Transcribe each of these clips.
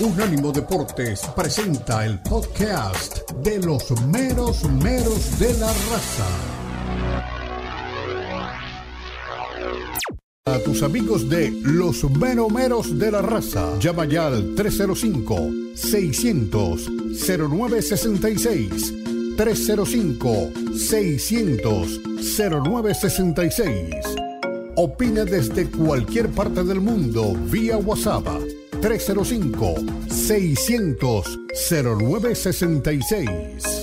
Unánimo Deportes presenta el podcast de los meros meros de la raza. A tus amigos de los meros de la raza, llama ya al 305-600-0966. 305-600-0966. Opina desde cualquier parte del mundo vía WhatsApp 305-600-0966.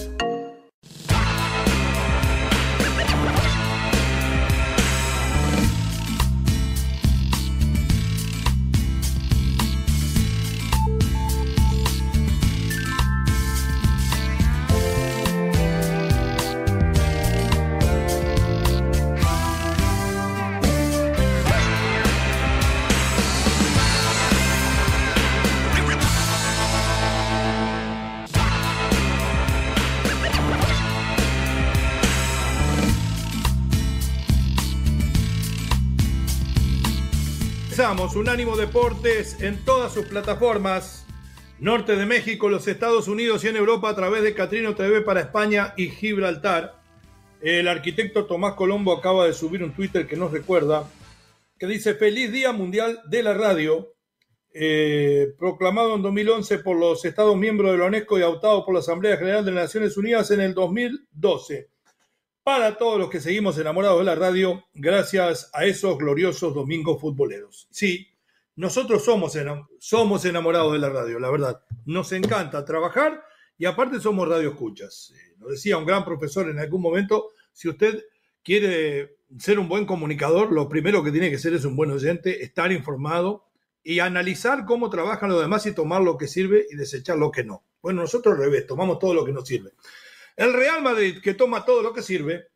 Unánimo Deportes en todas sus plataformas. Norte de México, los Estados Unidos y en Europa a través de Catrino TV para España y Gibraltar. El arquitecto Tomás Colombo acaba de subir un Twitter que nos recuerda, que dice Feliz Día Mundial de la Radio, eh, proclamado en 2011 por los Estados miembros de la UNESCO y adoptado por la Asamblea General de las Naciones Unidas en el 2012 para todos los que seguimos enamorados de la radio, gracias a esos gloriosos domingos futboleros. Sí, nosotros somos, somos enamorados de la radio, la verdad. Nos encanta trabajar y aparte somos radioescuchas. Eh, nos decía un gran profesor en algún momento, si usted quiere ser un buen comunicador, lo primero que tiene que ser es un buen oyente, estar informado y analizar cómo trabajan los demás y tomar lo que sirve y desechar lo que no. Bueno, nosotros al revés, tomamos todo lo que nos sirve. El Real Madrid, que toma todo lo que sirve,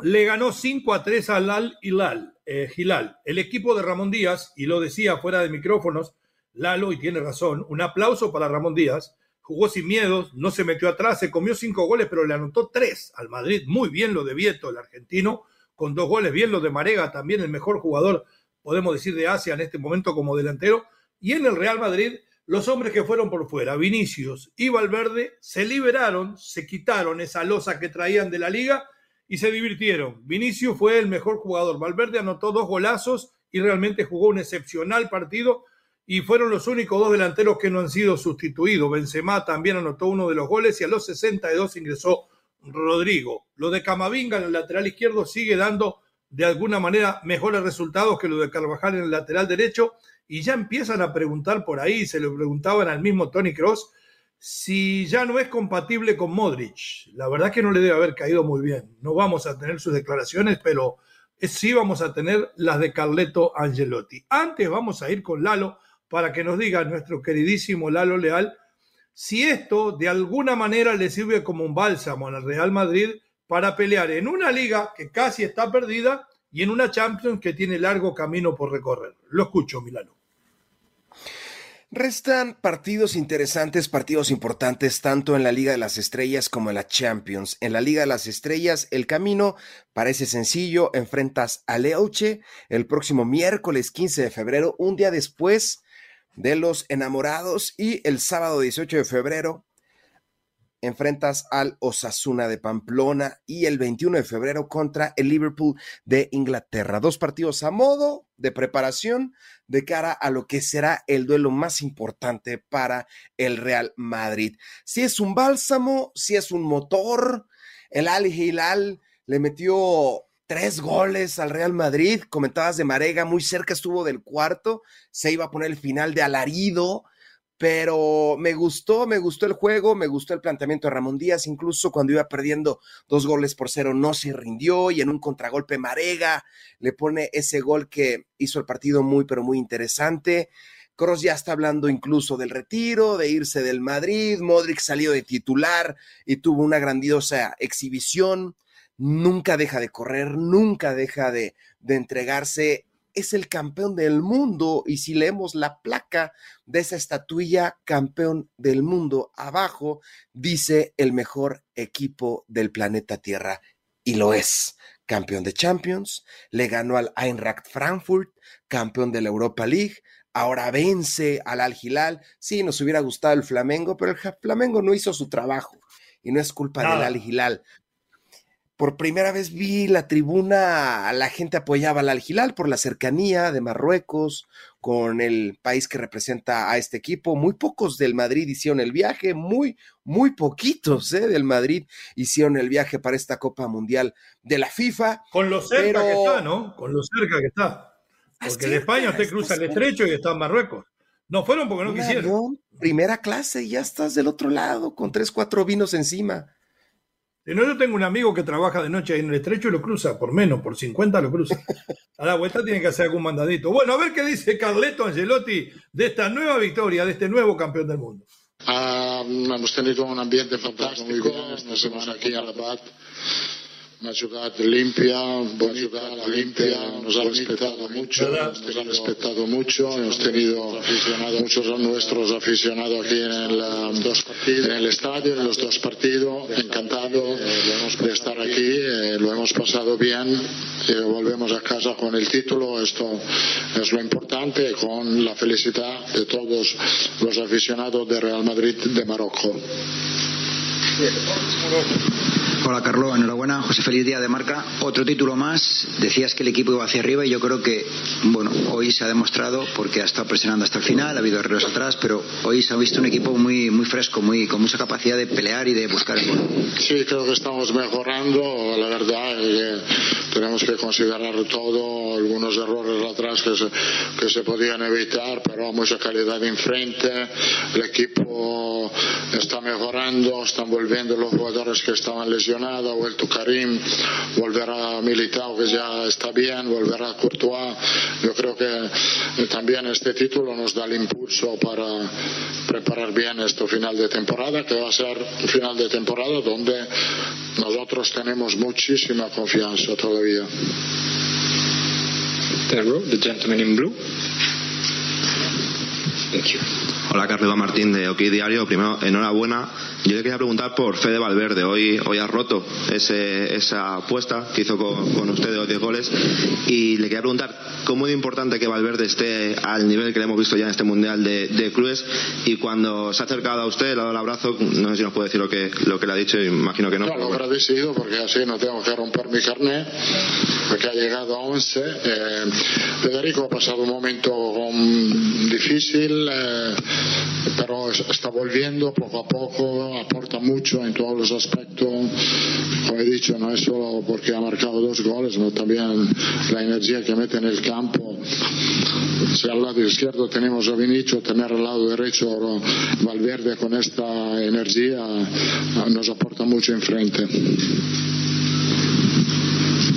le ganó 5 a 3 al Al Hilal, eh, Hilal. El equipo de Ramón Díaz, y lo decía fuera de micrófonos, Lalo, y tiene razón, un aplauso para Ramón Díaz. Jugó sin miedos, no se metió atrás, se comió cinco goles, pero le anotó tres al Madrid. Muy bien lo de Vieto, el argentino, con dos goles. Bien lo de Marega, también el mejor jugador, podemos decir, de Asia en este momento como delantero. Y en el Real Madrid los hombres que fueron por fuera, Vinicius y Valverde, se liberaron, se quitaron esa losa que traían de la liga y se divirtieron. Vinicius fue el mejor jugador, Valverde anotó dos golazos y realmente jugó un excepcional partido y fueron los únicos dos delanteros que no han sido sustituidos. Benzema también anotó uno de los goles y a los 62 ingresó Rodrigo. Lo de Camavinga en el lateral izquierdo sigue dando de alguna manera mejores resultados que lo de Carvajal en el lateral derecho y ya empiezan a preguntar por ahí, se lo preguntaban al mismo Tony Cross, si ya no es compatible con Modric. La verdad que no le debe haber caído muy bien. No vamos a tener sus declaraciones, pero sí vamos a tener las de Carleto Angelotti. Antes vamos a ir con Lalo para que nos diga nuestro queridísimo Lalo Leal si esto de alguna manera le sirve como un bálsamo al Real Madrid para pelear en una liga que casi está perdida y en una Champions que tiene largo camino por recorrer. Lo escucho, Milano. Restan partidos interesantes, partidos importantes, tanto en la Liga de las Estrellas como en la Champions. En la Liga de las Estrellas, el camino parece sencillo. Enfrentas a Leoche el próximo miércoles 15 de febrero, un día después de los enamorados, y el sábado 18 de febrero enfrentas al Osasuna de Pamplona y el 21 de febrero contra el Liverpool de Inglaterra. Dos partidos a modo de preparación de cara a lo que será el duelo más importante para el Real Madrid. Si es un bálsamo, si es un motor, el Al Hilal le metió tres goles al Real Madrid. Comentabas de Marega, muy cerca estuvo del cuarto, se iba a poner el final de alarido pero me gustó, me gustó el juego, me gustó el planteamiento de Ramón Díaz, incluso cuando iba perdiendo dos goles por cero no se rindió y en un contragolpe Marega le pone ese gol que hizo el partido muy, pero muy interesante. Cross ya está hablando incluso del retiro, de irse del Madrid, Modric salió de titular y tuvo una grandiosa exhibición, nunca deja de correr, nunca deja de, de entregarse es el campeón del mundo y si leemos la placa de esa estatuilla campeón del mundo abajo, dice el mejor equipo del planeta Tierra y lo es. Campeón de Champions, le ganó al Eintracht Frankfurt, campeón de la Europa League, ahora vence al Al Hilal. Sí, nos hubiera gustado el Flamengo, pero el Flamengo no hizo su trabajo y no es culpa del Al Hilal. Por primera vez vi la tribuna, la gente apoyaba al Al Hilal por la cercanía de Marruecos con el país que representa a este equipo. Muy pocos del Madrid hicieron el viaje, muy, muy poquitos ¿eh? del Madrid hicieron el viaje para esta Copa Mundial de la FIFA. Con lo cerca que está, ¿no? Con lo cerca que está. Porque de España usted cruza el estrecho y está en Marruecos. No fueron porque no quisieron. primera clase y ya estás del otro lado con tres, cuatro vinos encima. No, yo tengo un amigo que trabaja de noche ahí en el estrecho y lo cruza, por menos, por 50 lo cruza. A la vuelta tiene que hacer algún mandadito. Bueno, a ver qué dice Carleto Angelotti de esta nueva victoria, de este nuevo campeón del mundo. Ah, hemos tenido un ambiente fantástico, nos hemos aquí a Rabat una ciudad limpia, bonita, limpia, nos ha respetado mucho, nos ha respetado mucho, hemos tenido muchos de nuestros aficionados aquí en el, en el estadio, en los dos partidos, encantado de estar aquí, eh, lo hemos pasado bien, eh, volvemos a casa con el título, esto es lo importante, con la felicidad de todos los aficionados de Real Madrid de Marruecos. Hola Carlos, enhorabuena, José Feliz Día de Marca. Otro título más, decías que el equipo iba hacia arriba y yo creo que, bueno, hoy se ha demostrado porque ha estado presionando hasta el final, ha habido errores atrás, pero hoy se ha visto un equipo muy, muy fresco, muy, con mucha capacidad de pelear y de buscar el gol. Sí, creo que estamos mejorando, la verdad que tenemos que considerar todo, algunos errores atrás que se, que se podían evitar, pero mucha calidad enfrente, el equipo está mejorando, están volviendo los jugadores que estaban lesionados ha vuelto Karim, volverá Militao que ya está bien, volverá Courtois. Yo creo que eh, también este título nos da el impulso para preparar bien este final de temporada, que va a ser un final de temporada donde nosotros tenemos muchísima confianza todavía. The gentleman in blue. Hola, Carlos Martín de OK Diario. Primero, enhorabuena yo le quería preguntar por Fede Valverde. Hoy, hoy ha roto esa apuesta que hizo con, usted de los 10 goles. Y le quería preguntar cómo es importante que Valverde esté al nivel que le hemos visto ya en este Mundial de, de Clubes. Y cuando se ha acercado a usted, le ha dado el abrazo, no sé si nos puede decir lo que, lo que le ha dicho, imagino que no. No, lo agradecido porque así no tengo que romper mi carnet, porque ha llegado a 11. Eh, Federico ha pasado un momento difícil, eh, pero está volviendo poco a poco aporta mucho en todos los aspectos. Como he dicho, no es solo porque ha marcado dos goles, sino también la energía que mete en el campo. Si al lado izquierdo tenemos a Vinicio, tener al lado derecho Valverde con esta energía nos aporta mucho enfrente.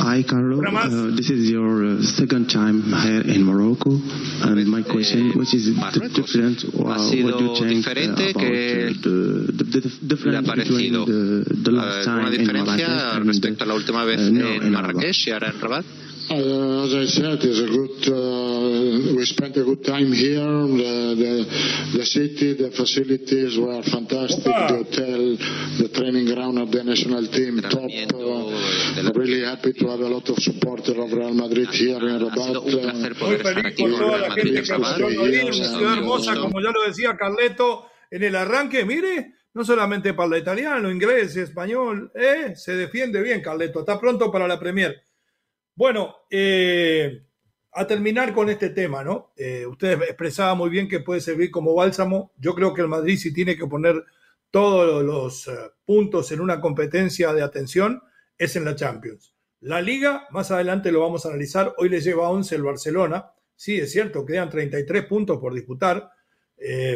Hi, Carlo. Uh, this is your uh, second time here in Morocco, and my question, which is the difference, uh, what you think diferente uh, que the, the, the difference between the, the last time in Marrakech respecto a la última vez uh, en Marrakech y ahora en Rabat? Uh, as I said, it's a good. Uh, we spent a good time here. The, the, the city, the facilities were fantastic. The hotel, the training ground of the national team, top. Uh, really happy to have a lot of supporters of Real Madrid here in Rabat. Muy feliz por toda la gente que una ciudad hermosa, como ya lo decía Carleto en el arranque. Mire, no solamente para el italiano, inglés, español, eh, se defiende bien Carleto. Está pronto para la Premier. Bueno, eh, a terminar con este tema, ¿no? Eh, usted expresaba muy bien que puede servir como bálsamo. Yo creo que el Madrid si tiene que poner todos los eh, puntos en una competencia de atención es en la Champions. La liga, más adelante lo vamos a analizar, hoy le lleva 11 el Barcelona. Sí, es cierto, quedan 33 puntos por disputar,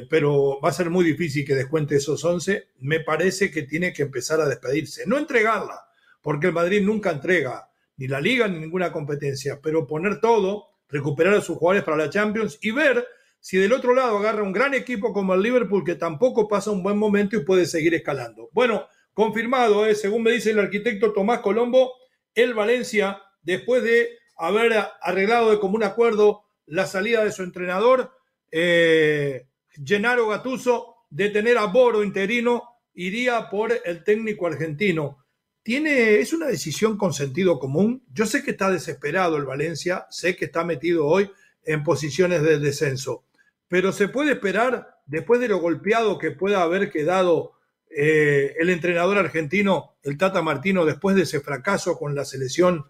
pero va a ser muy difícil que descuente esos 11. Me parece que tiene que empezar a despedirse, no entregarla, porque el Madrid nunca entrega ni la liga ni ninguna competencia, pero poner todo, recuperar a sus jugadores para la Champions y ver si del otro lado agarra un gran equipo como el Liverpool que tampoco pasa un buen momento y puede seguir escalando. Bueno, confirmado, ¿eh? según me dice el arquitecto Tomás Colombo, el Valencia, después de haber arreglado de común acuerdo la salida de su entrenador, eh, Gennaro Gatuso, de tener a Boro interino, iría por el técnico argentino tiene, es una decisión con sentido común. Yo sé que está desesperado el Valencia, sé que está metido hoy en posiciones de descenso, pero se puede esperar, después de lo golpeado que pueda haber quedado eh, el entrenador argentino, el Tata Martino, después de ese fracaso con la selección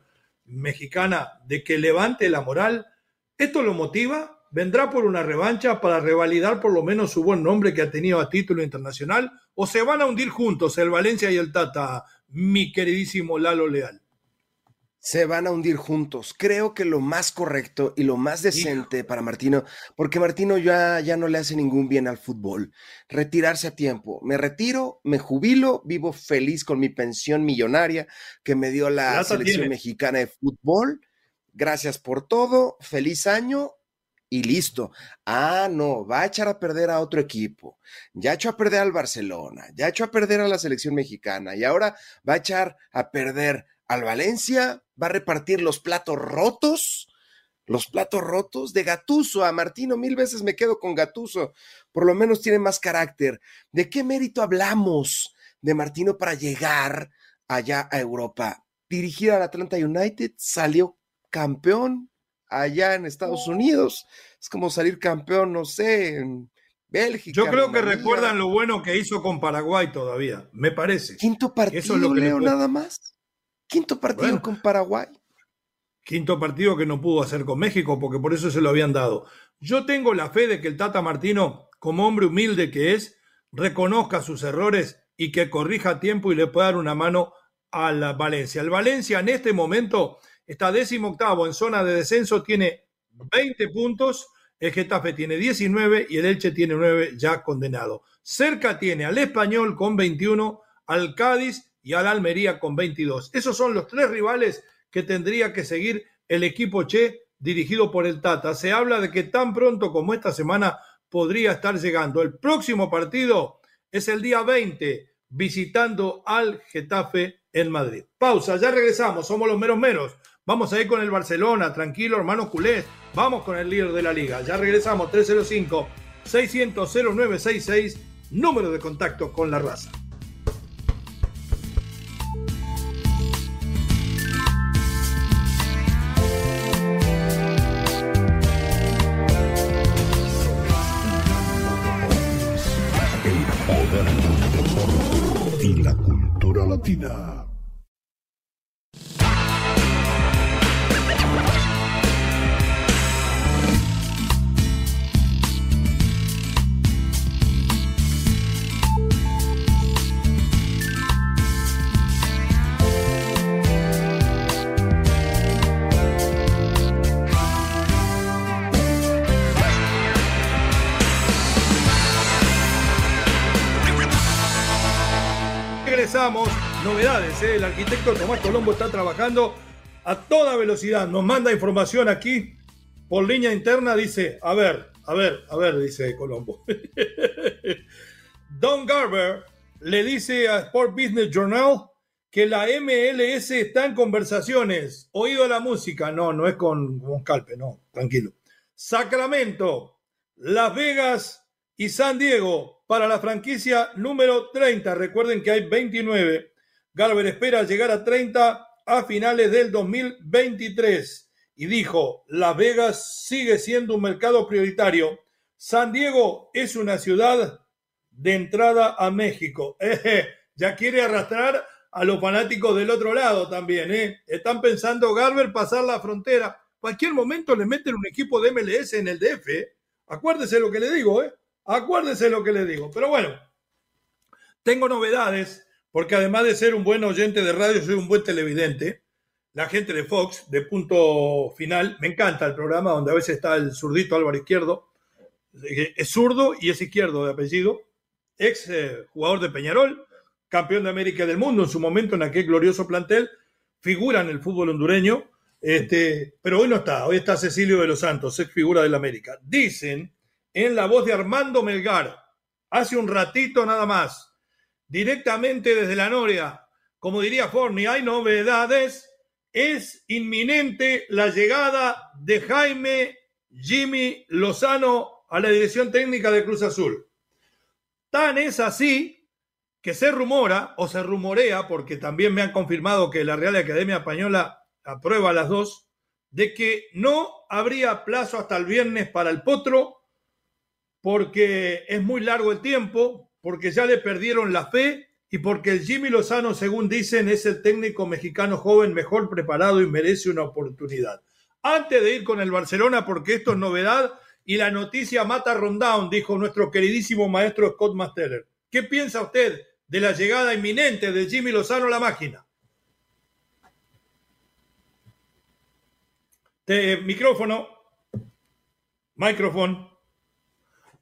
mexicana, de que levante la moral. ¿Esto lo motiva? ¿Vendrá por una revancha para revalidar por lo menos su buen nombre que ha tenido a título internacional? ¿O se van a hundir juntos el Valencia y el Tata, mi queridísimo Lalo Leal? se van a hundir juntos. Creo que lo más correcto y lo más decente para Martino, porque Martino ya, ya no le hace ningún bien al fútbol, retirarse a tiempo. Me retiro, me jubilo, vivo feliz con mi pensión millonaria que me dio la selección mexicana de fútbol. Gracias por todo, feliz año y listo. Ah, no, va a echar a perder a otro equipo. Ya echó a perder al Barcelona, ya echó a perder a la selección mexicana y ahora va a echar a perder al Valencia, va a repartir los platos rotos, los platos rotos de Gatuso. A Martino mil veces me quedo con Gatuso, por lo menos tiene más carácter. ¿De qué mérito hablamos de Martino para llegar allá a Europa? Dirigir al Atlanta United, salió campeón allá en Estados Unidos. Es como salir campeón, no sé, en Bélgica. Yo creo que recuerdan lo bueno que hizo con Paraguay todavía, me parece. Quinto partido, Eso es lo que Leo, nada más. Quinto partido con Paraguay. Quinto partido que no pudo hacer con México, porque por eso se lo habían dado. Yo tengo la fe de que el Tata Martino, como hombre humilde que es, reconozca sus errores y que corrija a tiempo y le pueda dar una mano a la Valencia. El Valencia en este momento está décimo octavo en zona de descenso, tiene 20 puntos, el Getafe tiene 19 y el Elche tiene 9 ya condenado. Cerca tiene al Español con 21, al Cádiz y al Almería con 22. Esos son los tres rivales que tendría que seguir el equipo Che dirigido por el Tata. Se habla de que tan pronto como esta semana podría estar llegando. El próximo partido es el día 20 visitando al Getafe en Madrid. Pausa, ya regresamos, somos los meros meros. Vamos a ir con el Barcelona, tranquilo hermano culés. Vamos con el líder de la liga. Ya regresamos, 305 600 0966, número de contacto con la raza. y la cultura latina. ¿Eh? El arquitecto Tomás Colombo está trabajando a toda velocidad. Nos manda información aquí por línea interna. Dice, a ver, a ver, a ver, dice Colombo. Don Garber le dice a Sport Business Journal que la MLS está en conversaciones. Oído la música. No, no es con, con Calpe, no, tranquilo. Sacramento, Las Vegas y San Diego para la franquicia número 30. Recuerden que hay 29. Garber espera llegar a 30 a finales del 2023 y dijo, Las Vegas sigue siendo un mercado prioritario. San Diego es una ciudad de entrada a México. ya quiere arrastrar a los fanáticos del otro lado también. ¿eh? Están pensando Garber pasar la frontera. Cualquier momento le meten un equipo de MLS en el DF. ¿eh? Acuérdese lo que le digo, ¿eh? Acuérdese lo que le digo. Pero bueno, tengo novedades, porque además de ser un buen oyente de radio, soy un buen televidente. La gente de Fox, de punto final, me encanta el programa donde a veces está el zurdito Álvaro Izquierdo. Es zurdo y es izquierdo de apellido. Ex eh, jugador de Peñarol, campeón de América del mundo en su momento en aquel glorioso plantel. Figura en el fútbol hondureño. Este, pero hoy no está, hoy está Cecilio de los Santos, ex figura del América. Dicen en la voz de Armando Melgar, hace un ratito nada más, directamente desde la Noria. Como diría Forni, hay novedades. Es inminente la llegada de Jaime Jimmy Lozano a la dirección técnica de Cruz Azul. Tan es así que se rumora, o se rumorea, porque también me han confirmado que la Real Academia Española aprueba las dos, de que no habría plazo hasta el viernes para el Potro porque es muy largo el tiempo, porque ya le perdieron la fe y porque el Jimmy Lozano, según dicen, es el técnico mexicano joven mejor preparado y merece una oportunidad. Antes de ir con el Barcelona, porque esto es novedad y la noticia mata Rondown, dijo nuestro queridísimo maestro Scott Masteller. ¿Qué piensa usted de la llegada inminente de Jimmy Lozano a la máquina? micrófono. Micrófono.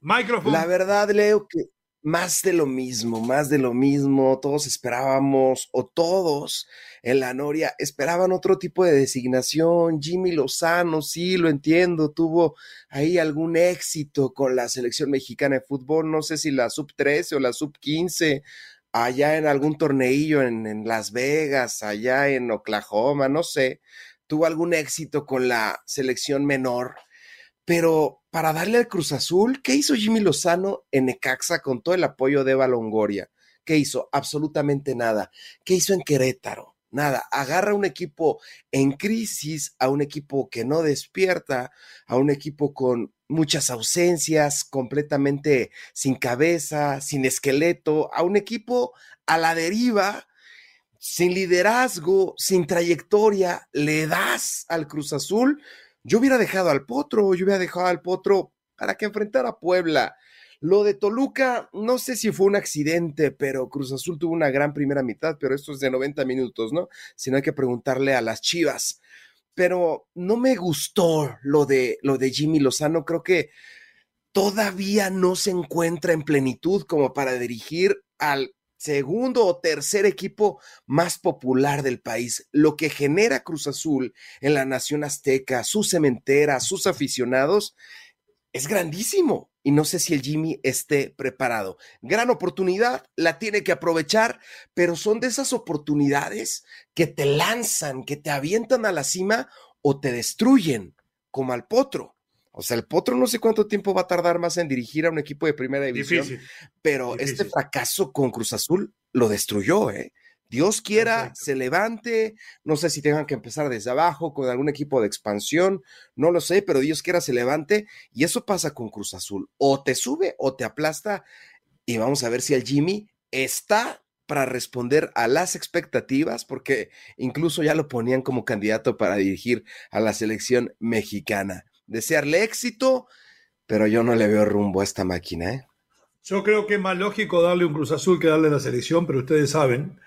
Micrófono. La verdad, Leo, que más de lo mismo, más de lo mismo. Todos esperábamos, o todos en la Noria esperaban otro tipo de designación. Jimmy Lozano, sí, lo entiendo, tuvo ahí algún éxito con la selección mexicana de fútbol. No sé si la sub 13 o la sub 15, allá en algún torneillo en, en Las Vegas, allá en Oklahoma, no sé tuvo algún éxito con la selección menor, pero para darle al Cruz Azul, ¿qué hizo Jimmy Lozano en Necaxa con todo el apoyo de Eva Longoria? ¿Qué hizo? Absolutamente nada. ¿Qué hizo en Querétaro? Nada, agarra un equipo en crisis, a un equipo que no despierta, a un equipo con muchas ausencias, completamente sin cabeza, sin esqueleto, a un equipo a la deriva sin liderazgo, sin trayectoria, le das al Cruz Azul. Yo hubiera dejado al Potro, yo hubiera dejado al Potro para que enfrentara a Puebla. Lo de Toluca, no sé si fue un accidente, pero Cruz Azul tuvo una gran primera mitad, pero esto es de 90 minutos, ¿no? Si no hay que preguntarle a las Chivas. Pero no me gustó lo de, lo de Jimmy Lozano, creo que todavía no se encuentra en plenitud como para dirigir al segundo o tercer equipo más popular del país, lo que genera Cruz Azul en la Nación Azteca, su cementera, sus aficionados, es grandísimo. Y no sé si el Jimmy esté preparado. Gran oportunidad, la tiene que aprovechar, pero son de esas oportunidades que te lanzan, que te avientan a la cima o te destruyen, como al potro. O sea, el Potro no sé cuánto tiempo va a tardar más en dirigir a un equipo de primera división, pero este fracaso con Cruz Azul lo destruyó, ¿eh? Dios quiera, se levante, no sé si tengan que empezar desde abajo con algún equipo de expansión, no lo sé, pero Dios quiera se levante y eso pasa con Cruz Azul, o te sube o te aplasta y vamos a ver si el Jimmy está para responder a las expectativas, porque incluso ya lo ponían como candidato para dirigir a la selección mexicana desearle éxito, pero yo no le veo rumbo a esta máquina. ¿eh? Yo creo que es más lógico darle un Cruz Azul que darle la selección, pero ustedes saben,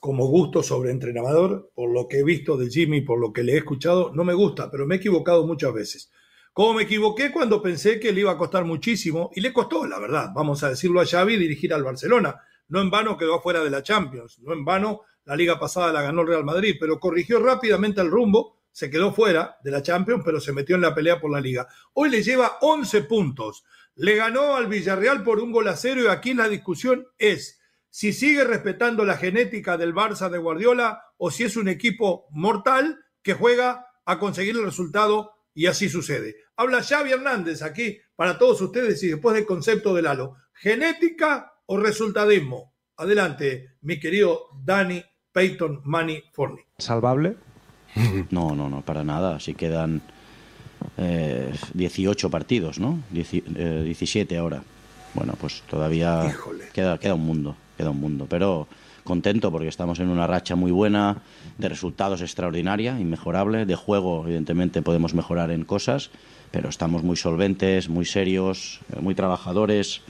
como gusto sobre entrenador, por lo que he visto de Jimmy, por lo que le he escuchado, no me gusta, pero me he equivocado muchas veces. Como me equivoqué cuando pensé que le iba a costar muchísimo, y le costó, la verdad, vamos a decirlo a Xavi, dirigir al Barcelona. No en vano quedó afuera de la Champions, no en vano la liga pasada la ganó el Real Madrid, pero corrigió rápidamente el rumbo se quedó fuera de la Champions, pero se metió en la pelea por la liga. Hoy le lleva 11 puntos. Le ganó al Villarreal por un gol a cero y aquí la discusión es si sigue respetando la genética del Barça de Guardiola o si es un equipo mortal que juega a conseguir el resultado y así sucede. Habla Xavi Hernández aquí para todos ustedes y después del concepto del halo. ¿Genética o resultadismo? Adelante, mi querido Dani Peyton Manny Forney. ¿Salvable? No, no, no, para nada. Si quedan eh, 18 partidos, ¿no? 17 eh, ahora. Bueno, pues todavía queda, queda un mundo, queda un mundo. Pero contento porque estamos en una racha muy buena, de resultados extraordinaria, inmejorable, de juego evidentemente podemos mejorar en cosas, pero estamos muy solventes, muy serios, eh, muy trabajadores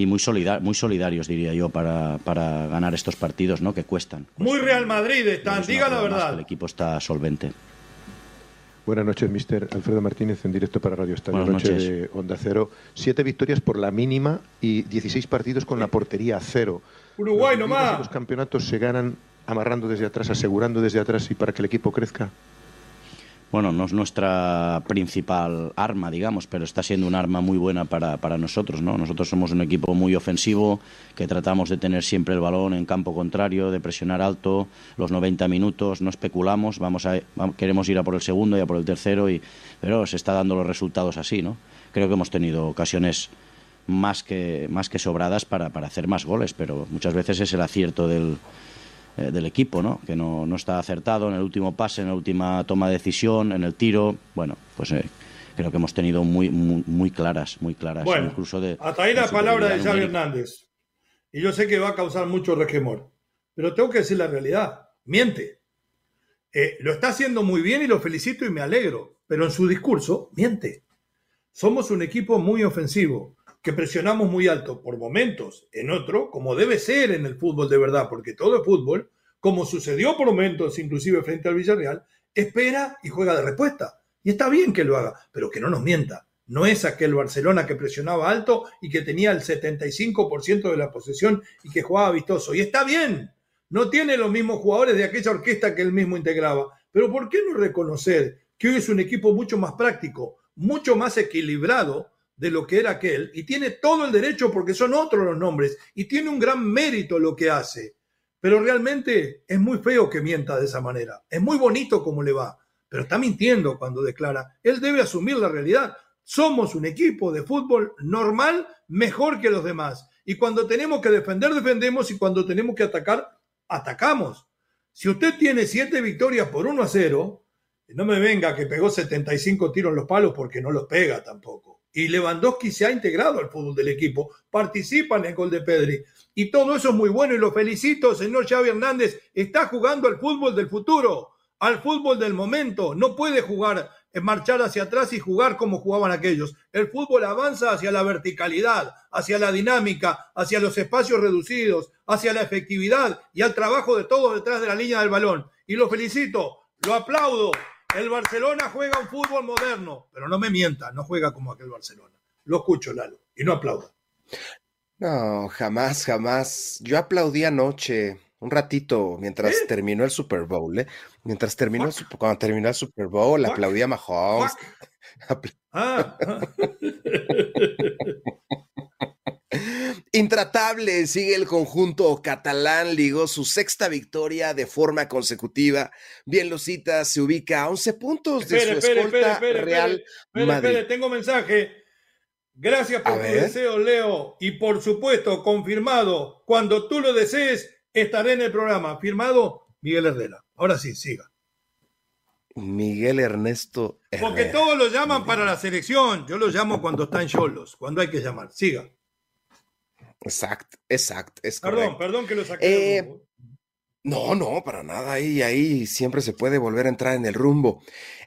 y muy, muy solidarios, diría yo, para, para, ganar estos partidos ¿no? que cuestan. Muy Real Madrid están, diga la verdad. El equipo está solvente. Buenas noches, mister Alfredo Martínez, en directo para Radio Estadio Noche de Onda Cero. Siete victorias por la mínima y 16 partidos con la portería a cero. Uruguay nomás. Los campeonatos se ganan amarrando desde atrás, asegurando desde atrás y para que el equipo crezca bueno, no es nuestra principal arma, digamos, pero está siendo un arma muy buena para, para, nosotros, ¿no? Nosotros somos un equipo muy ofensivo, que tratamos de tener siempre el balón en campo contrario, de presionar alto los 90 minutos, no especulamos, vamos a, queremos ir a por el segundo y a por el tercero, y, pero se está dando los resultados así, ¿no? Creo que hemos tenido ocasiones más que, más que sobradas para, para hacer más goles, pero muchas veces es el acierto del eh, del equipo, ¿no? que no, no, está acertado en el último pase, en la última toma de decisión, en el tiro. Bueno, pues eh, creo que hemos tenido muy, muy, claras, muy claras. Bueno, incluso de, hasta ahí la palabra de Xavi Hernández. Y yo sé que va a causar mucho requemor, pero tengo que decir la realidad. Miente. Eh, lo está haciendo muy bien y lo felicito y me alegro, pero en su discurso miente. Somos un equipo muy ofensivo, que presionamos muy alto por momentos, en otro, como debe ser en el fútbol de verdad, porque todo es fútbol, como sucedió por momentos, inclusive frente al Villarreal, espera y juega de respuesta. Y está bien que lo haga, pero que no nos mienta. No es aquel Barcelona que presionaba alto y que tenía el 75% de la posesión y que jugaba vistoso. Y está bien, no tiene los mismos jugadores de aquella orquesta que él mismo integraba. Pero ¿por qué no reconocer que hoy es un equipo mucho más práctico, mucho más equilibrado de lo que era aquel? Y tiene todo el derecho porque son otros los nombres y tiene un gran mérito lo que hace. Pero realmente es muy feo que mienta de esa manera. Es muy bonito como le va, pero está mintiendo cuando declara. Él debe asumir la realidad. Somos un equipo de fútbol normal, mejor que los demás. Y cuando tenemos que defender, defendemos y cuando tenemos que atacar, atacamos. Si usted tiene siete victorias por 1 a 0, no me venga que pegó 75 tiros en los palos porque no los pega tampoco. Y Lewandowski se ha integrado al fútbol del equipo, participa en el gol de Pedri. Y todo eso es muy bueno y lo felicito, señor Xavi Hernández. Está jugando al fútbol del futuro, al fútbol del momento. No puede jugar, eh, marchar hacia atrás y jugar como jugaban aquellos. El fútbol avanza hacia la verticalidad, hacia la dinámica, hacia los espacios reducidos, hacia la efectividad y al trabajo de todos detrás de la línea del balón. Y lo felicito, lo aplaudo. El Barcelona juega un fútbol moderno, pero no me mienta, no juega como aquel Barcelona. Lo escucho, Lalo, y no aplauda. No, jamás, jamás. Yo aplaudí anoche un ratito mientras ¿Eh? terminó el Super Bowl, ¿eh? Mientras terminó, el, cuando terminó el Super Bowl, aplaudí a Mahomes. Ah. Intratable sigue el conjunto catalán, ligó su sexta victoria de forma consecutiva. Bien Lucita se ubica a 11 puntos de su escolta Real Madrid. tengo mensaje. Gracias por tu deseo, Leo. Y por supuesto, confirmado, cuando tú lo desees, estaré en el programa. Firmado, Miguel Herrera. Ahora sí, siga. Miguel Ernesto Herrera. Porque todos lo llaman para la selección. Yo lo llamo cuando está en Cholos, cuando hay que llamar. Siga. Exacto, exacto. Es perdón, perdón que lo saqué. Eh, no, no, para nada. Ahí, ahí siempre se puede volver a entrar en el rumbo.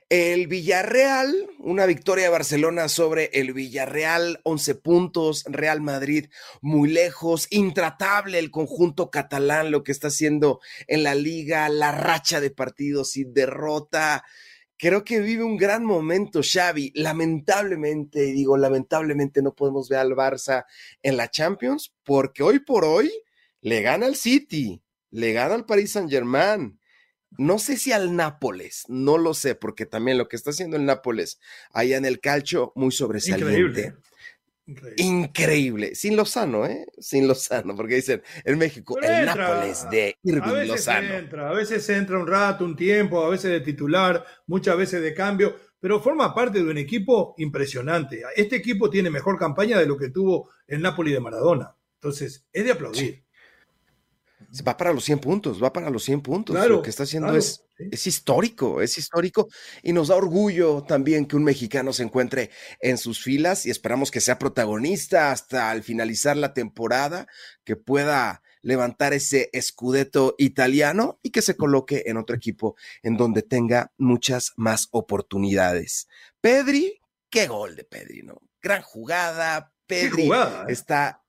El Villarreal, una victoria de Barcelona sobre el Villarreal, 11 puntos, Real Madrid muy lejos, intratable el conjunto catalán, lo que está haciendo en la liga, la racha de partidos sin derrota. Creo que vive un gran momento Xavi. Lamentablemente, digo, lamentablemente no podemos ver al Barça en la Champions porque hoy por hoy le gana al City, le gana al Paris Saint-Germain, no sé si al Nápoles, no lo sé, porque también lo que está haciendo el Nápoles allá en el calcio, muy sobresaliente. Increíble. Sin Lozano, ¿eh? Sin Lozano, porque dicen en México, el Nápoles de Irving a veces Entra, a veces entra un rato, un tiempo, a veces de titular, muchas veces de cambio, pero forma parte de un equipo impresionante. Este equipo tiene mejor campaña de lo que tuvo el Napoli de Maradona. Entonces, es de aplaudir va para los 100 puntos, va para los 100 puntos. Lo que está haciendo es, es histórico, es histórico y nos da orgullo también que un mexicano se encuentre en sus filas y esperamos que sea protagonista hasta al finalizar la temporada, que pueda levantar ese escudeto italiano y que se coloque en otro equipo en donde tenga muchas más oportunidades. Pedri, qué gol de Pedri, ¿no? Gran jugada, Pedri ¿eh? está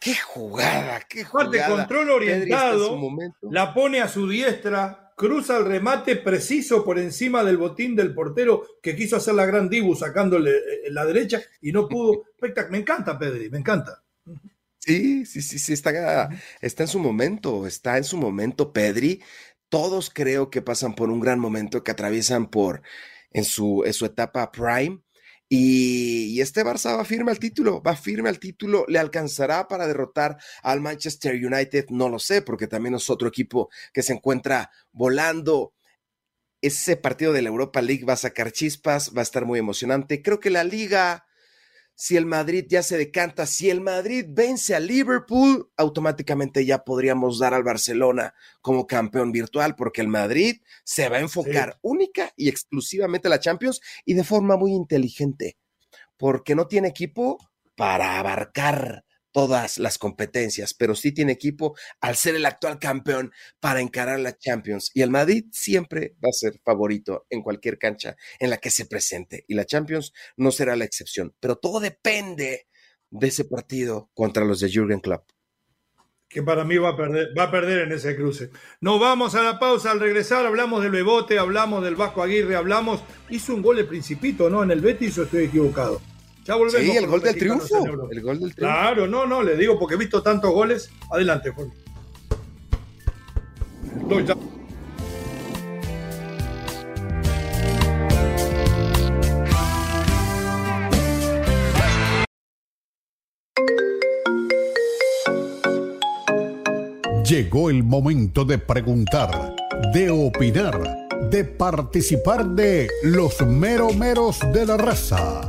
Qué jugada, qué jugada. control orientado, la pone a su diestra, cruza el remate preciso por encima del botín del portero que quiso hacer la gran dibu sacándole eh, la derecha y no pudo. Me encanta, Pedri, me encanta. Sí, sí, sí, sí, está, está en su momento, está en su momento, Pedri. Todos creo que pasan por un gran momento, que atraviesan por en su, en su etapa prime y, este Barça va firme al título, va firme al título, le alcanzará para derrotar al Manchester United, no lo sé, porque también es otro equipo que se encuentra volando. Ese partido de la Europa League va a sacar chispas, va a estar muy emocionante. Creo que la liga si el Madrid ya se decanta, si el Madrid vence a Liverpool, automáticamente ya podríamos dar al Barcelona como campeón virtual, porque el Madrid se va a enfocar única y exclusivamente a la Champions y de forma muy inteligente, porque no tiene equipo para abarcar todas las competencias, pero sí tiene equipo al ser el actual campeón para encarar la Champions. Y el Madrid siempre va a ser favorito en cualquier cancha en la que se presente. Y la Champions no será la excepción. Pero todo depende de ese partido contra los de Jürgen Klopp. Que para mí va a perder, va a perder en ese cruce. Nos vamos a la pausa. Al regresar hablamos del Bebote, hablamos del Vasco Aguirre, hablamos. Hizo un gol el Principito, ¿no? En el Betis o estoy equivocado. Ya volvemos. Sí, el gol del triunfo. El gol del triunfo. Claro, no, no, le digo porque he visto tantos goles. Adelante, Juan. Llegó el momento de preguntar, de opinar, de participar de los meromeros de la raza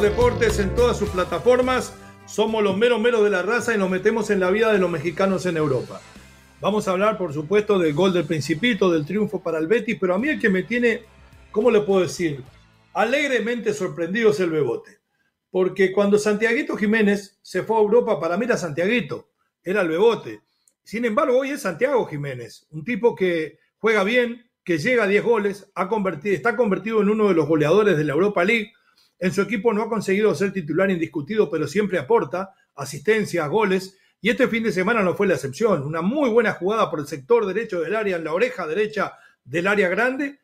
Deportes en todas sus plataformas. Somos los meros meros de la raza y nos metemos en la vida de los mexicanos en Europa. Vamos a hablar, por supuesto, del gol del Principito, del triunfo para el Betis, pero a mí el que me tiene, ¿cómo le puedo decir? Alegremente sorprendido es el Bebote. Porque cuando Santiaguito Jiménez se fue a Europa, para mí era Santiaguito, era el Bebote. Sin embargo, hoy es Santiago Jiménez, un tipo que juega bien, que llega a 10 goles, está convertido en uno de los goleadores de la Europa League. En su equipo no ha conseguido ser titular indiscutido, pero siempre aporta asistencia, goles. Y este fin de semana no fue la excepción. Una muy buena jugada por el sector derecho del área, en la oreja derecha del área grande.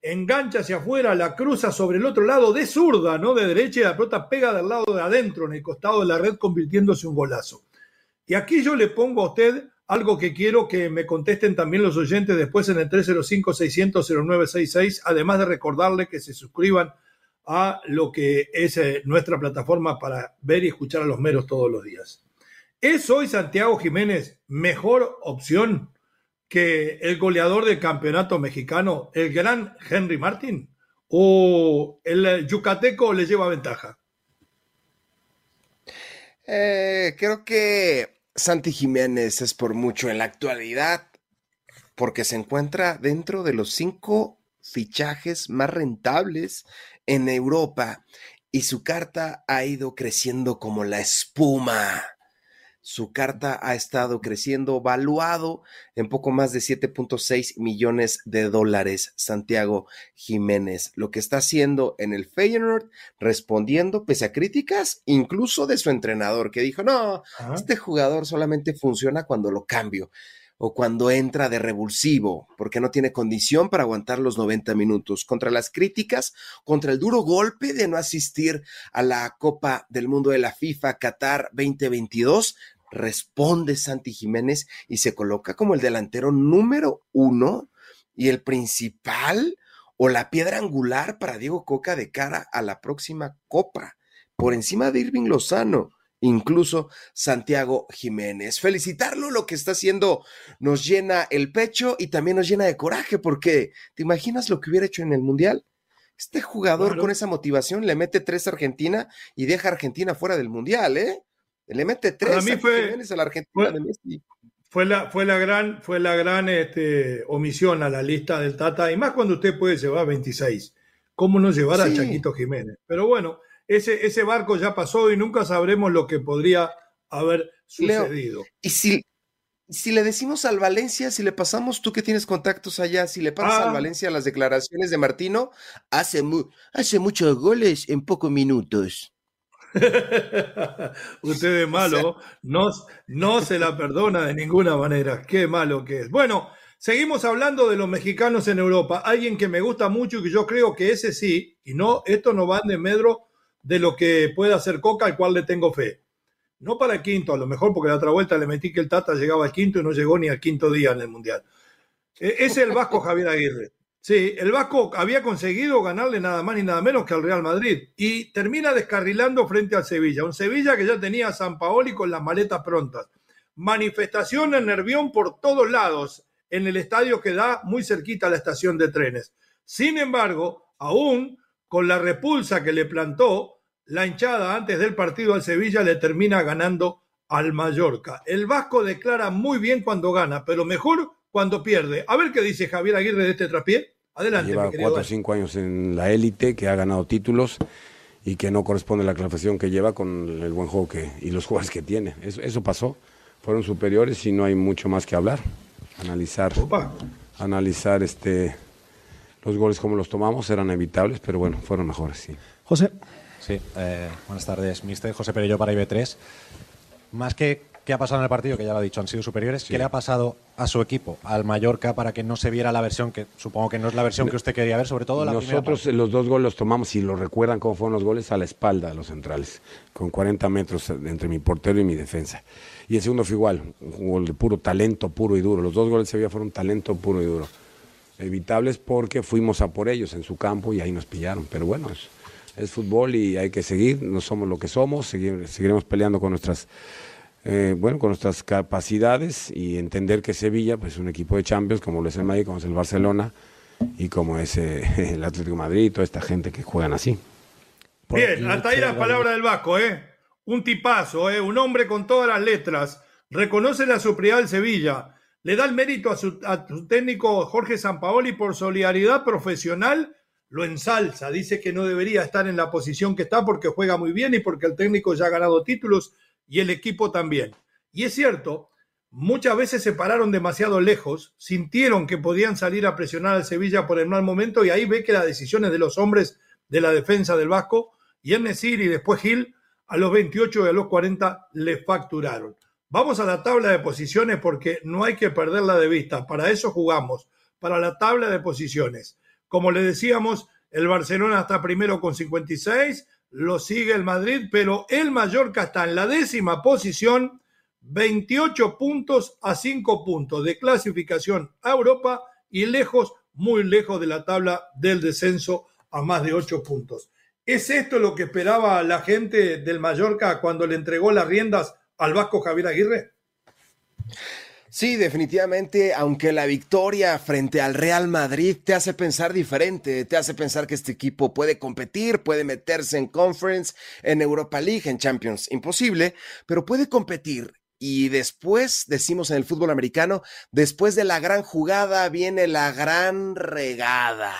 Engancha hacia afuera, la cruza sobre el otro lado de zurda, no de derecha, y la pelota pega del lado de adentro, en el costado de la red, convirtiéndose en un golazo. Y aquí yo le pongo a usted algo que quiero que me contesten también los oyentes después en el 305-600-0966, además de recordarle que se suscriban a lo que es eh, nuestra plataforma para ver y escuchar a los meros todos los días. ¿Es hoy Santiago Jiménez mejor opción que el goleador del campeonato mexicano, el gran Henry Martin? ¿O el yucateco le lleva ventaja? Eh, creo que Santi Jiménez es por mucho en la actualidad, porque se encuentra dentro de los cinco fichajes más rentables en Europa y su carta ha ido creciendo como la espuma. Su carta ha estado creciendo, valuado en poco más de 7.6 millones de dólares. Santiago Jiménez, lo que está haciendo en el Feyenoord, respondiendo pese a críticas, incluso de su entrenador, que dijo, no, este jugador solamente funciona cuando lo cambio o cuando entra de revulsivo, porque no tiene condición para aguantar los 90 minutos. Contra las críticas, contra el duro golpe de no asistir a la Copa del Mundo de la FIFA Qatar 2022, responde Santi Jiménez y se coloca como el delantero número uno y el principal o la piedra angular para Diego Coca de cara a la próxima Copa, por encima de Irving Lozano incluso Santiago Jiménez. Felicitarlo, lo que está haciendo nos llena el pecho y también nos llena de coraje, porque ¿te imaginas lo que hubiera hecho en el Mundial? Este jugador con esa motivación le mete tres a Argentina y deja a Argentina fuera del Mundial, ¿eh? Le mete tres a, fue, a la Argentina de Messi. Fue la, fue la gran, fue la gran este, omisión a la lista del Tata, y más cuando usted puede llevar 26. ¿Cómo no llevar a Chaquito Jiménez? Pero bueno, ese, ese barco ya pasó y nunca sabremos lo que podría haber sucedido. y si, si le decimos al Valencia, si le pasamos, tú que tienes contactos allá, si le pasas al ah. Valencia las declaraciones de Martino, hace, hace muchos goles en pocos minutos. Usted es malo, no, no se la perdona de ninguna manera. Qué malo que es. Bueno, Seguimos hablando de los mexicanos en Europa. Alguien que me gusta mucho y que yo creo que ese sí, y no, esto no va de medro de lo que pueda hacer Coca, al cual le tengo fe. No para el quinto, a lo mejor porque la otra vuelta le metí que el Tata llegaba al quinto y no llegó ni al quinto día en el Mundial. E, es el Vasco Javier Aguirre. Sí, el Vasco había conseguido ganarle nada más ni nada menos que al Real Madrid y termina descarrilando frente al Sevilla. Un Sevilla que ya tenía a San Paoli con las maletas prontas. Manifestación en Nervión por todos lados en el estadio que da muy cerquita a la estación de trenes. Sin embargo, aún con la repulsa que le plantó la hinchada antes del partido al Sevilla, le termina ganando al Mallorca. El Vasco declara muy bien cuando gana, pero mejor cuando pierde. A ver qué dice Javier Aguirre de este trapié. Adelante. Lleva cuatro o cinco años en la élite, que ha ganado títulos y que no corresponde a la clasificación que lleva con el buen juego que, y los jugadores que tiene. Eso, eso pasó. Fueron superiores y no hay mucho más que hablar analizar, analizar este, los goles como los tomamos, eran evitables, pero bueno, fueron mejores, sí. José. Sí, eh, buenas tardes, mister. José Perello para IB3. Más que qué ha pasado en el partido, que ya lo ha dicho, han sido superiores, ¿qué le ha pasado a su equipo, al Mallorca, para que no se viera la versión que supongo que no es la versión que usted quería ver, sobre todo la Nosotros los dos goles los tomamos, y lo recuerdan cómo fueron los goles, a la espalda de los centrales, con 40 metros entre mi portero y mi defensa. Y el segundo fue igual, un gol de puro talento, puro y duro. Los dos goles de Sevilla fueron talento puro y duro. Evitables porque fuimos a por ellos en su campo y ahí nos pillaron. Pero bueno, es, fútbol y hay que seguir, no somos lo que somos, seguiremos peleando con nuestras, eh, bueno, con nuestras capacidades y entender que Sevilla pues, es un equipo de Champions como lo es el Madrid, como es el Barcelona y como es eh, el Atlético de Madrid, toda esta gente que juegan así. Bien, hasta ahí la palabra del Vasco, ¿eh? Un tipazo, ¿eh? un hombre con todas las letras. Reconoce la superioridad del Sevilla. Le da el mérito a su, técnico Jorge Sampaoli por solidaridad profesional. Lo ensalza. Dice que no debería estar en la posición que está porque juega muy bien y porque el técnico ya ha ganado títulos y el equipo también. Y es cierto, muchas veces se pararon demasiado lejos, sintieron que podían salir a presionar al Sevilla por el mal momento y ahí ve que las decisiones de los hombres de la defensa del Vasco, y Nesir y después Gil, a los 28 y a los 40 le facturaron. Vamos a la tabla de posiciones porque no hay que perderla de vista. Para eso jugamos, para la tabla de posiciones. Como le decíamos, el Barcelona está primero con 56, lo sigue el Madrid, pero el Mallorca está en la décima posición, 28 puntos a 5 puntos de clasificación a Europa y lejos, muy lejos de la tabla del descenso a más de 8 puntos. ¿Es esto lo que esperaba la gente del Mallorca cuando le entregó las riendas al Vasco Javier Aguirre? Sí, definitivamente, aunque la victoria frente al Real Madrid te hace pensar diferente, te hace pensar que este equipo puede competir, puede meterse en Conference, en Europa League, en Champions, imposible, pero puede competir. Y después, decimos en el fútbol americano, después de la gran jugada viene la gran regada.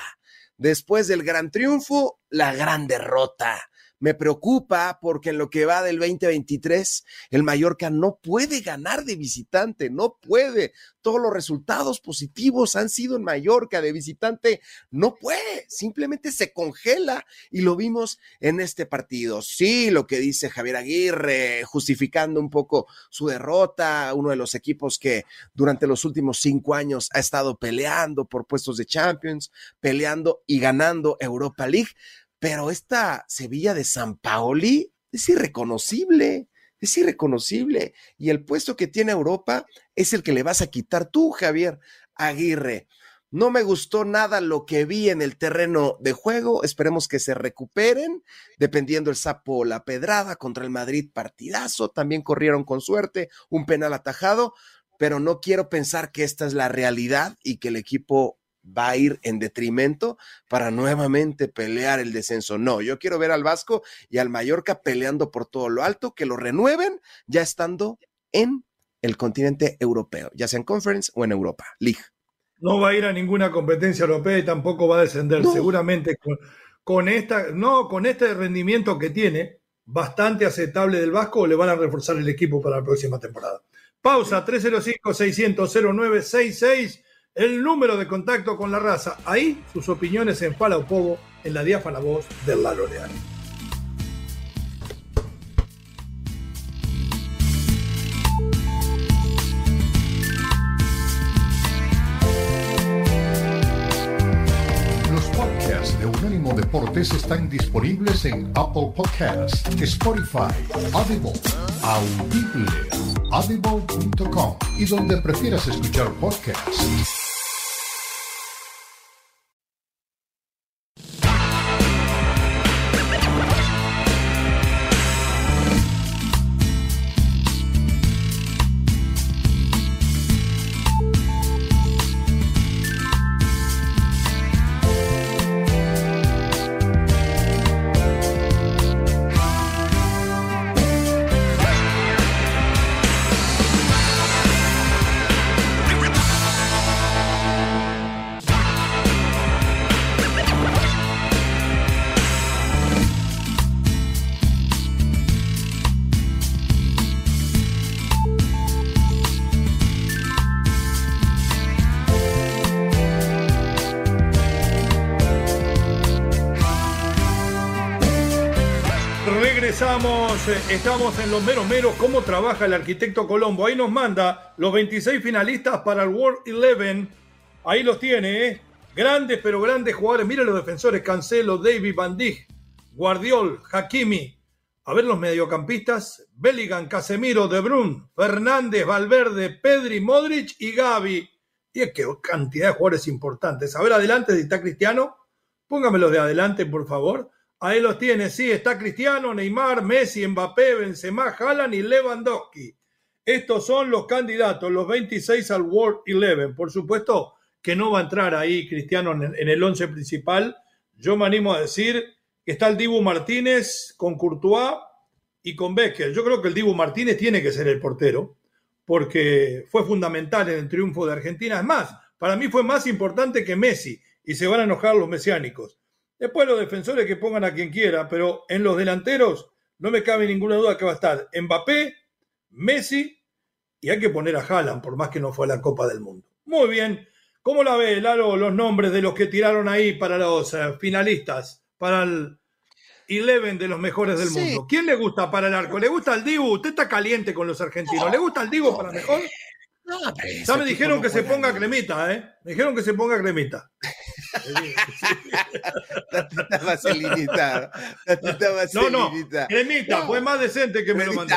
Después del gran triunfo, la gran derrota. Me preocupa porque en lo que va del 2023, el Mallorca no puede ganar de visitante, no puede. Todos los resultados positivos han sido en Mallorca, de visitante no puede, simplemente se congela y lo vimos en este partido. Sí, lo que dice Javier Aguirre, justificando un poco su derrota, uno de los equipos que durante los últimos cinco años ha estado peleando por puestos de Champions, peleando y ganando Europa League pero esta Sevilla de San Paoli es irreconocible, es irreconocible. Y el puesto que tiene Europa es el que le vas a quitar tú, Javier Aguirre. No me gustó nada lo que vi en el terreno de juego. Esperemos que se recuperen. Dependiendo el sapo la pedrada contra el Madrid, partidazo. También corrieron con suerte, un penal atajado. Pero no quiero pensar que esta es la realidad y que el equipo va a ir en detrimento para nuevamente pelear el descenso. No, yo quiero ver al Vasco y al Mallorca peleando por todo lo alto, que lo renueven ya estando en el continente europeo, ya sea en Conference o en Europa League. No va a ir a ninguna competencia europea y tampoco va a descender. Seguramente con, con, esta, no, con este rendimiento que tiene, bastante aceptable del Vasco, le van a reforzar el equipo para la próxima temporada. Pausa 305 600 0966 el número de contacto con la raza. Ahí sus opiniones en Fala o Pobo, en la diáfana voz de La Loreal. Los podcasts de Unánimo Deportes están disponibles en Apple Podcasts, Spotify, Audible, Audible, audible.com y donde prefieras escuchar podcasts. Estamos en los meros meros, cómo trabaja el arquitecto Colombo. Ahí nos manda los 26 finalistas para el World 11. Ahí los tiene, ¿eh? Grandes, pero grandes jugadores. Miren los defensores, Cancelo, David, Van Dijk, Guardiol, Hakimi. A ver los mediocampistas, Bellingham, Casemiro, De Bruyne, Fernández, Valverde, Pedri, Modric y Gaby. Y es que cantidad de jugadores importantes. A ver adelante está Cristiano. Póngamelos de adelante, por favor. Ahí los tiene, sí, está Cristiano, Neymar, Messi, Mbappé, Benzema, Haaland y Lewandowski. Estos son los candidatos, los 26 al World 11. Por supuesto que no va a entrar ahí Cristiano en el 11 principal. Yo me animo a decir que está el Dibu Martínez con Courtois y con Becker. Yo creo que el Dibu Martínez tiene que ser el portero porque fue fundamental en el triunfo de Argentina. Es más, para mí fue más importante que Messi y se van a enojar los mesiánicos. Después los defensores que pongan a quien quiera, pero en los delanteros no me cabe ninguna duda que va a estar Mbappé, Messi y hay que poner a Haaland, por más que no fue a la Copa del Mundo. Muy bien. ¿Cómo la ve, Lalo, los nombres de los que tiraron ahí para los eh, finalistas, para el Eleven de los mejores del mundo? ¿Quién le gusta para el arco? ¿Le gusta el Dibu? Usted está caliente con los argentinos. ¿Le gusta el Dibu para mejor? ya me dijeron que se ponga cremita, ¿eh? Me dijeron que se ponga cremita. Tatita vaselinita. No, no, cremita, fue más decente que me lo mandó.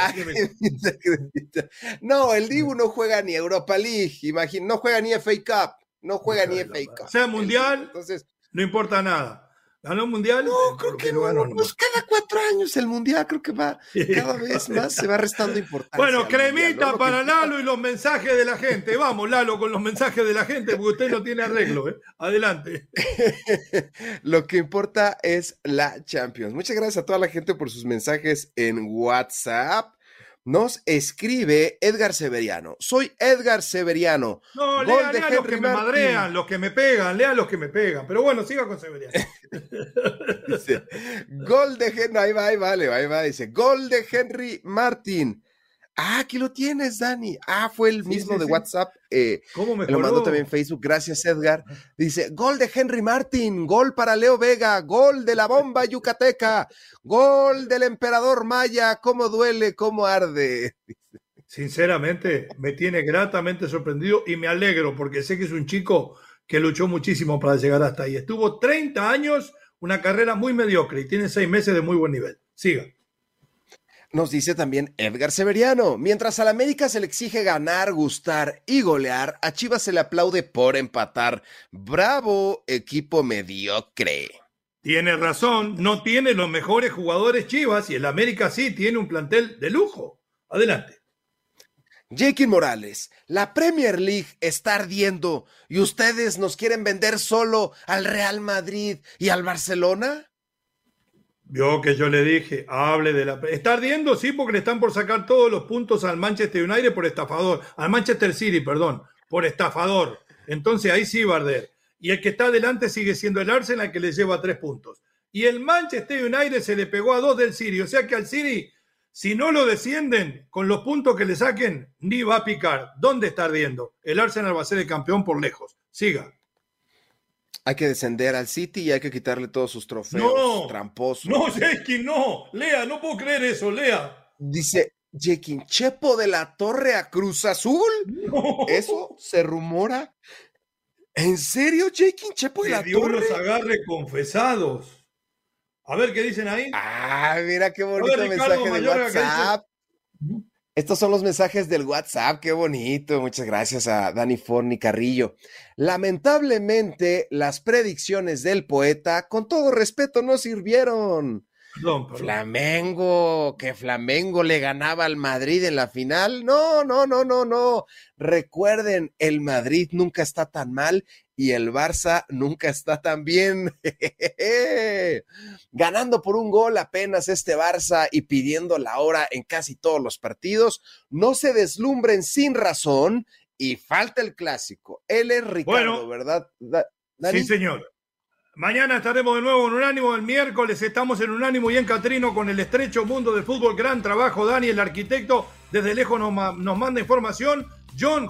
No, el Dibu no juega ni Europa League, imagino, no juega ni FA Cup, no juega ni FA Cup. Sea mundial, entonces no importa nada. ¿Ganó un mundial? No, creo que no. Pues cada cuatro años el mundial creo que va cada vez más, se va restando importancia. Bueno, cremita para Lalo y los mensajes de la gente. Vamos, Lalo, con los mensajes de la gente, porque usted no tiene arreglo. ¿eh? Adelante. Lo que importa es la Champions. Muchas gracias a toda la gente por sus mensajes en WhatsApp. Nos escribe Edgar Severiano. Soy Edgar Severiano. No, lea, lea los que me madrean, los que me pegan, lea los que me pegan. Pero bueno, siga con Severiano. gol de Henry, ahí va, ahí vale, ahí va, dice, gol de Henry Martin. Ah, aquí lo tienes, Dani. Ah, fue el mismo de WhatsApp. Eh, ¿Cómo me lo mandó también Facebook. Gracias, Edgar. Dice: Gol de Henry Martin, gol para Leo Vega, gol de la bomba yucateca, gol del emperador Maya. ¿Cómo duele, cómo arde? Sinceramente, me tiene gratamente sorprendido y me alegro porque sé que es un chico que luchó muchísimo para llegar hasta ahí. Estuvo 30 años, una carrera muy mediocre y tiene seis meses de muy buen nivel. Siga. Nos dice también Edgar Severiano, mientras a la América se le exige ganar, gustar y golear, a Chivas se le aplaude por empatar. Bravo, equipo mediocre. Tiene razón, no tiene los mejores jugadores Chivas y el América sí tiene un plantel de lujo. Adelante. Jake Morales, la Premier League está ardiendo y ustedes nos quieren vender solo al Real Madrid y al Barcelona. Vio que yo le dije, hable de la... Está ardiendo, sí, porque le están por sacar todos los puntos al Manchester United por estafador, al Manchester City, perdón, por estafador. Entonces ahí sí va a arder. Y el que está adelante sigue siendo el Arsenal que le lleva tres puntos. Y el Manchester United se le pegó a dos del City. O sea que al City, si no lo descienden con los puntos que le saquen, ni va a picar. ¿Dónde está ardiendo? El Arsenal va a ser el campeón por lejos. Siga hay que descender al City y hay que quitarle todos sus trofeos no, tramposos. No, Jekin, no. Lea, no puedo creer eso, Lea. Dice Jekin, Chepo de la Torre a Cruz Azul. Eso se rumora. ¿En serio, Jekin Chepo de la Dios Torre? los agarre confesados. A ver qué dicen ahí. Ah, mira qué bonito mensaje de WhatsApp. Estos son los mensajes del WhatsApp, qué bonito. Muchas gracias a Dani Forni Carrillo. Lamentablemente, las predicciones del poeta, con todo respeto, no sirvieron. Flamengo, que Flamengo le ganaba al Madrid en la final. No, no, no, no, no. Recuerden, el Madrid nunca está tan mal y el Barça nunca está tan bien. Ganando por un gol apenas este Barça y pidiendo la hora en casi todos los partidos. No se deslumbren sin razón y falta el clásico. Él es Ricardo, ¿verdad? sí, señor. Mañana estaremos de nuevo en Unánimo. El miércoles estamos en Unánimo y en Catrino con el estrecho mundo del fútbol. Gran trabajo, Dani, el arquitecto. Desde lejos nos, nos manda información. John.